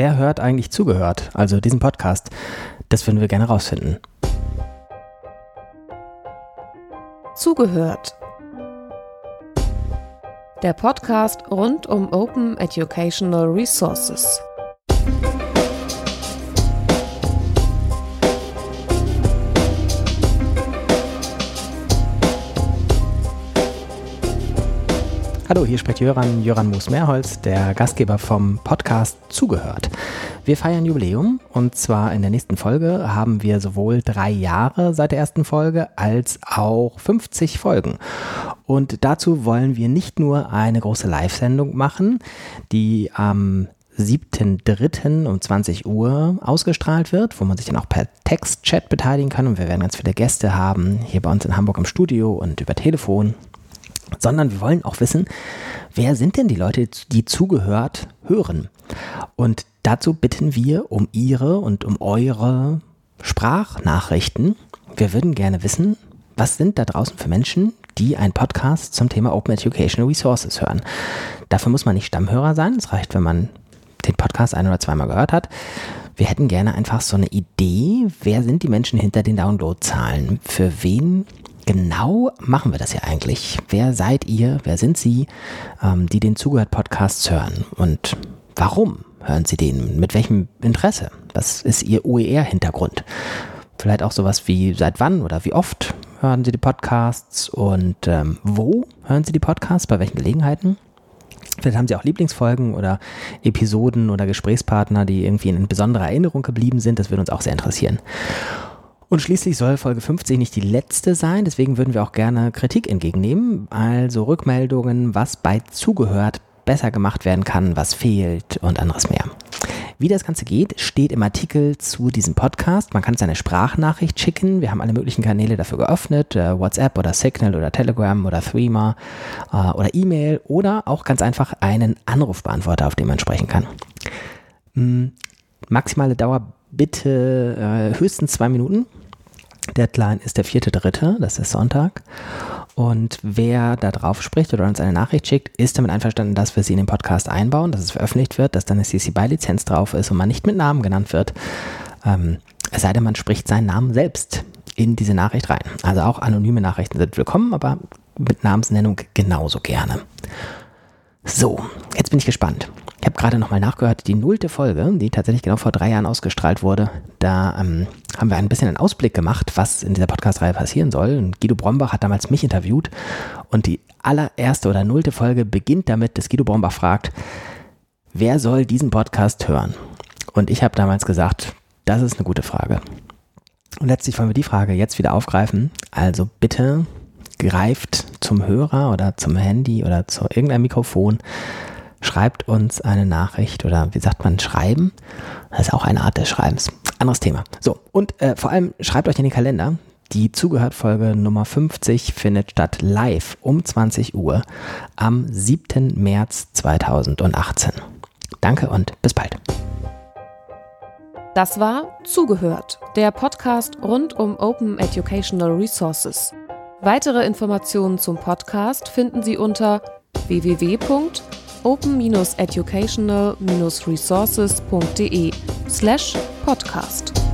wer hört eigentlich zugehört? Also diesen Podcast. Das würden wir gerne rausfinden. Zugehört. Der Podcast rund um Open Educational Resources. Hallo, hier spricht Jöran, Jöran Moos-Mehrholz, der Gastgeber vom Podcast Zugehört. Wir feiern Jubiläum und zwar in der nächsten Folge haben wir sowohl drei Jahre seit der ersten Folge als auch 50 Folgen. Und dazu wollen wir nicht nur eine große Live-Sendung machen, die am 7.3. um 20 Uhr ausgestrahlt wird, wo man sich dann auch per Textchat beteiligen kann und wir werden ganz viele Gäste haben, hier bei uns in Hamburg im Studio und über Telefon sondern wir wollen auch wissen, wer sind denn die Leute, die zugehört hören? Und dazu bitten wir um Ihre und um eure Sprachnachrichten. Wir würden gerne wissen, was sind da draußen für Menschen, die einen Podcast zum Thema Open Educational Resources hören. Dafür muss man nicht Stammhörer sein. Es reicht, wenn man den Podcast ein oder zweimal gehört hat. Wir hätten gerne einfach so eine Idee, wer sind die Menschen hinter den Downloadzahlen? Für wen genau machen wir das ja eigentlich? Wer seid ihr? Wer sind Sie, ähm, die den Zugehört-Podcasts hören? Und warum hören Sie den? Mit welchem Interesse? Was ist Ihr OER-Hintergrund? Vielleicht auch sowas wie seit wann oder wie oft hören Sie die Podcasts und ähm, wo hören Sie die Podcasts? Bei welchen Gelegenheiten? Vielleicht haben Sie auch Lieblingsfolgen oder Episoden oder Gesprächspartner, die irgendwie in besonderer Erinnerung geblieben sind. Das würde uns auch sehr interessieren. Und schließlich soll Folge 50 nicht die letzte sein, deswegen würden wir auch gerne Kritik entgegennehmen, also Rückmeldungen, was bei zugehört besser gemacht werden kann, was fehlt und anderes mehr. Wie das Ganze geht, steht im Artikel zu diesem Podcast. Man kann seine Sprachnachricht schicken. Wir haben alle möglichen Kanäle dafür geöffnet. Äh, WhatsApp oder Signal oder Telegram oder Threema äh, oder E-Mail oder auch ganz einfach einen Anrufbeantworter, auf den man sprechen kann. Hm, maximale Dauer bitte äh, höchstens zwei Minuten. Deadline ist der vierte Dritte, das ist Sonntag. Und wer da drauf spricht oder uns eine Nachricht schickt, ist damit einverstanden, dass wir sie in den Podcast einbauen, dass es veröffentlicht wird, dass dann eine CC BY-Lizenz drauf ist und man nicht mit Namen genannt wird. Ähm, es sei denn, man spricht seinen Namen selbst in diese Nachricht rein. Also auch anonyme Nachrichten sind willkommen, aber mit Namensnennung genauso gerne. So, jetzt bin ich gespannt. Ich habe gerade nochmal nachgehört, die nullte Folge, die tatsächlich genau vor drei Jahren ausgestrahlt wurde, da ähm, haben wir ein bisschen einen Ausblick gemacht, was in dieser Podcast-Reihe passieren soll. Und Guido Brombach hat damals mich interviewt und die allererste oder nullte Folge beginnt damit, dass Guido Brombach fragt, wer soll diesen Podcast hören? Und ich habe damals gesagt, das ist eine gute Frage. Und letztlich wollen wir die Frage jetzt wieder aufgreifen. Also bitte greift zum Hörer oder zum Handy oder zu irgendeinem Mikrofon schreibt uns eine Nachricht oder wie sagt man, schreiben. Das ist auch eine Art des Schreibens. Anderes Thema. So, und äh, vor allem schreibt euch in den Kalender. Die Zugehört-Folge Nummer 50 findet statt live um 20 Uhr am 7. März 2018. Danke und bis bald. Das war Zugehört, der Podcast rund um Open Educational Resources. Weitere Informationen zum Podcast finden Sie unter www.zugehört.com open-educational-resources.de slash podcast.